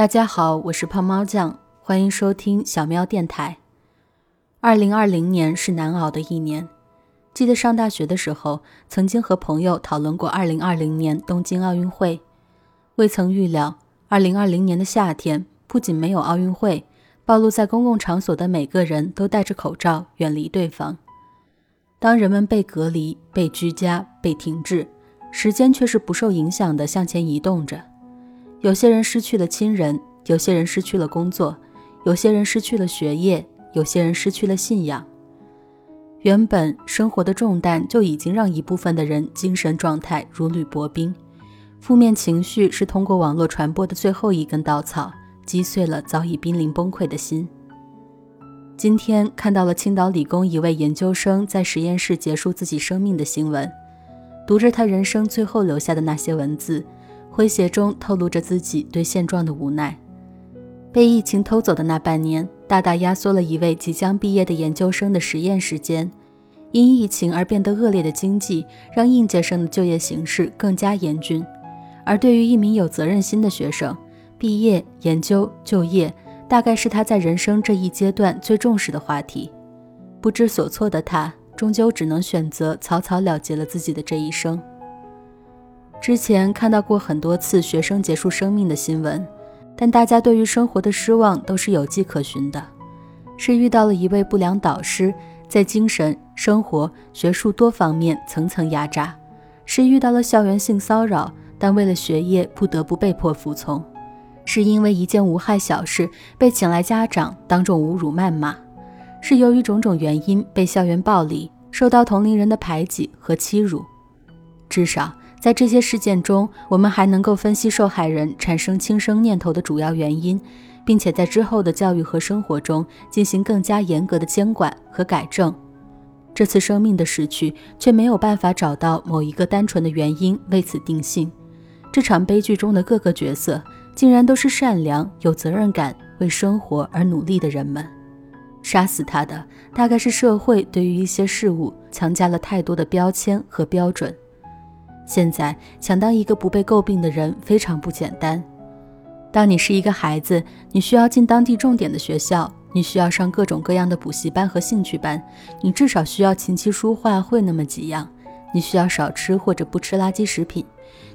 大家好，我是胖猫酱，欢迎收听小喵电台。二零二零年是难熬的一年，记得上大学的时候，曾经和朋友讨论过二零二零年东京奥运会，未曾预料，二零二零年的夏天不仅没有奥运会，暴露在公共场所的每个人都戴着口罩，远离对方。当人们被隔离、被居家、被停滞，时间却是不受影响的向前移动着。有些人失去了亲人，有些人失去了工作，有些人失去了学业，有些人失去了信仰。原本生活的重担就已经让一部分的人精神状态如履薄冰，负面情绪是通过网络传播的最后一根稻草，击碎了早已濒临崩溃的心。今天看到了青岛理工一位研究生在实验室结束自己生命的新闻，读着他人生最后留下的那些文字。诙谐中透露着自己对现状的无奈。被疫情偷走的那半年，大大压缩了一位即将毕业的研究生的实验时间。因疫情而变得恶劣的经济，让应届生的就业形势更加严峻。而对于一名有责任心的学生，毕业、研究、就业，大概是他在人生这一阶段最重视的话题。不知所措的他，终究只能选择草草了结了自己的这一生。之前看到过很多次学生结束生命的新闻，但大家对于生活的失望都是有迹可循的：是遇到了一位不良导师，在精神、生活、学术多方面层层压榨；是遇到了校园性骚扰，但为了学业不得不被迫服从；是因为一件无害小事被请来家长当众侮辱谩骂；是由于种种原因被校园暴力，受到同龄人的排挤和欺辱。至少。在这些事件中，我们还能够分析受害人产生轻生念头的主要原因，并且在之后的教育和生活中进行更加严格的监管和改正。这次生命的逝去，却没有办法找到某一个单纯的原因为此定性。这场悲剧中的各个角色，竟然都是善良、有责任感、为生活而努力的人们。杀死他的，大概是社会对于一些事物强加了太多的标签和标准。现在想当一个不被诟病的人非常不简单。当你是一个孩子，你需要进当地重点的学校，你需要上各种各样的补习班和兴趣班，你至少需要琴棋书画会那么几样，你需要少吃或者不吃垃圾食品，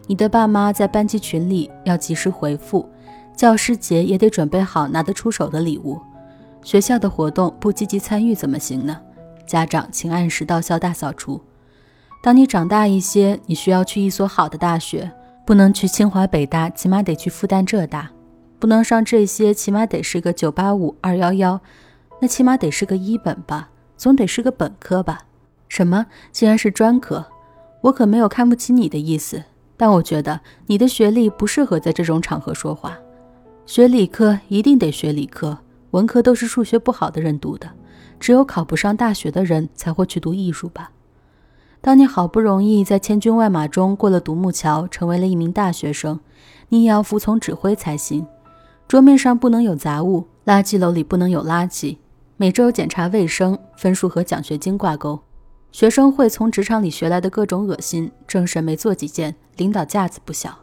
你的爸妈在班级群里要及时回复，教师节也得准备好拿得出手的礼物，学校的活动不积极参与怎么行呢？家长请按时到校大扫除。当你长大一些，你需要去一所好的大学，不能去清华北大，起码得去复旦浙大；不能上这些，起码得是个九八五二幺幺，那起码得是个一本吧，总得是个本科吧？什么？竟然是专科？我可没有看不起你的意思，但我觉得你的学历不适合在这种场合说话。学理科一定得学理科，文科都是数学不好的人读的，只有考不上大学的人才会去读艺术吧。当你好不容易在千军万马中过了独木桥，成为了一名大学生，你也要服从指挥才行。桌面上不能有杂物，垃圾篓里不能有垃圾，每周检查卫生，分数和奖学金挂钩。学生会从职场里学来的各种恶心，正审没做几件，领导架子不小。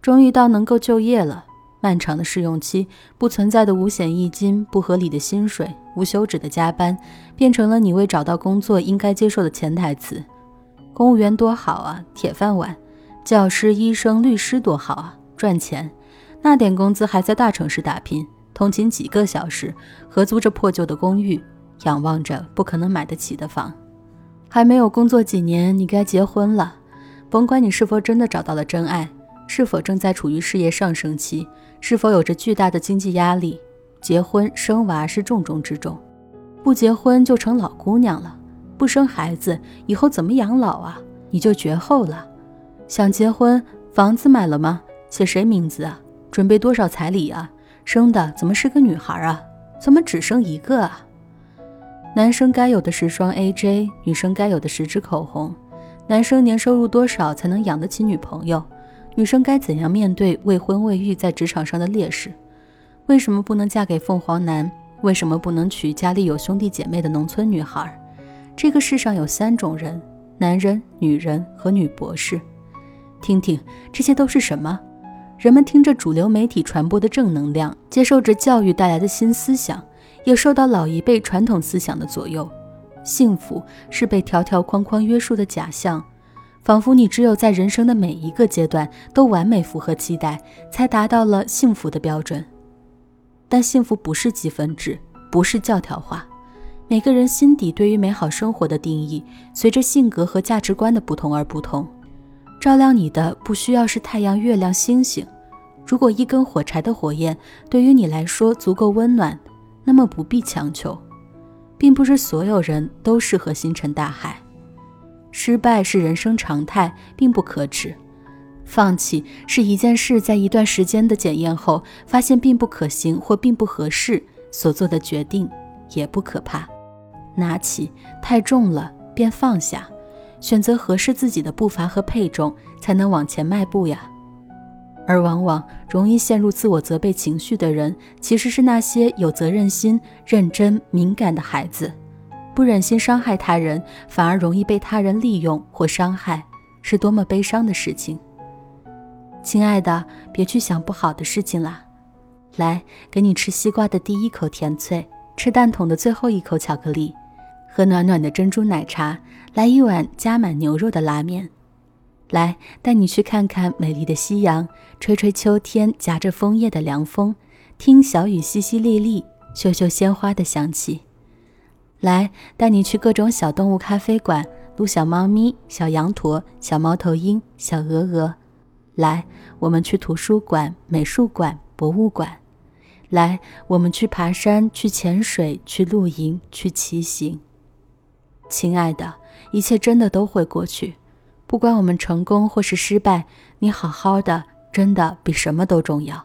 终于到能够就业了。漫长的试用期，不存在的五险一金，不合理的薪水，无休止的加班，变成了你为找到工作应该接受的潜台词。公务员多好啊，铁饭碗；教师、医生、律师多好啊，赚钱。那点工资还在大城市打拼，通勤几个小时，合租着破旧的公寓，仰望着不可能买得起的房。还没有工作几年，你该结婚了。甭管你是否真的找到了真爱。是否正在处于事业上升期？是否有着巨大的经济压力？结婚生娃是重中之重，不结婚就成老姑娘了，不生孩子以后怎么养老啊？你就绝后了。想结婚，房子买了吗？写谁名字啊？准备多少彩礼啊？生的怎么是个女孩啊？怎么只生一个啊？男生该有的十双 AJ，女生该有的十支口红。男生年收入多少才能养得起女朋友？女生该怎样面对未婚未育在职场上的劣势？为什么不能嫁给凤凰男？为什么不能娶家里有兄弟姐妹的农村女孩？这个世上有三种人：男人、女人和女博士。听听，这些都是什么？人们听着主流媒体传播的正能量，接受着教育带来的新思想，也受到老一辈传统思想的左右。幸福是被条条框框约束的假象，仿佛你只有在人生的每一个阶段都完美符合期待，才达到了幸福的标准。但幸福不是积分制，不是教条化。每个人心底对于美好生活的定义，随着性格和价值观的不同而不同。照亮你的不需要是太阳、月亮、星星。如果一根火柴的火焰对于你来说足够温暖，那么不必强求。并不是所有人都适合星辰大海，失败是人生常态，并不可耻。放弃是一件事在一段时间的检验后发现并不可行或并不合适所做的决定，也不可怕。拿起太重了便放下，选择合适自己的步伐和配重，才能往前迈步呀。而往往容易陷入自我责备情绪的人，其实是那些有责任心、认真、敏感的孩子，不忍心伤害他人，反而容易被他人利用或伤害，是多么悲伤的事情。亲爱的，别去想不好的事情啦。来，给你吃西瓜的第一口甜脆，吃蛋筒的最后一口巧克力，喝暖暖的珍珠奶茶，来一碗加满牛肉的拉面。来，带你去看看美丽的夕阳，吹吹秋天夹着枫叶的凉风，听小雨淅淅沥沥，嗅嗅鲜花的香气。来，带你去各种小动物咖啡馆，撸小猫咪、小羊驼、小猫头鹰、小鹅鹅。来，我们去图书馆、美术馆、博物馆。来，我们去爬山、去潜水、去露营、去骑行。亲爱的，一切真的都会过去。不管我们成功或是失败，你好好的，真的比什么都重要。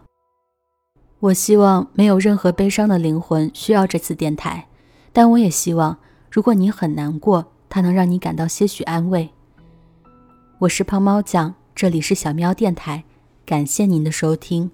我希望没有任何悲伤的灵魂需要这次电台，但我也希望，如果你很难过，它能让你感到些许安慰。我是胖猫酱，这里是小喵电台，感谢您的收听。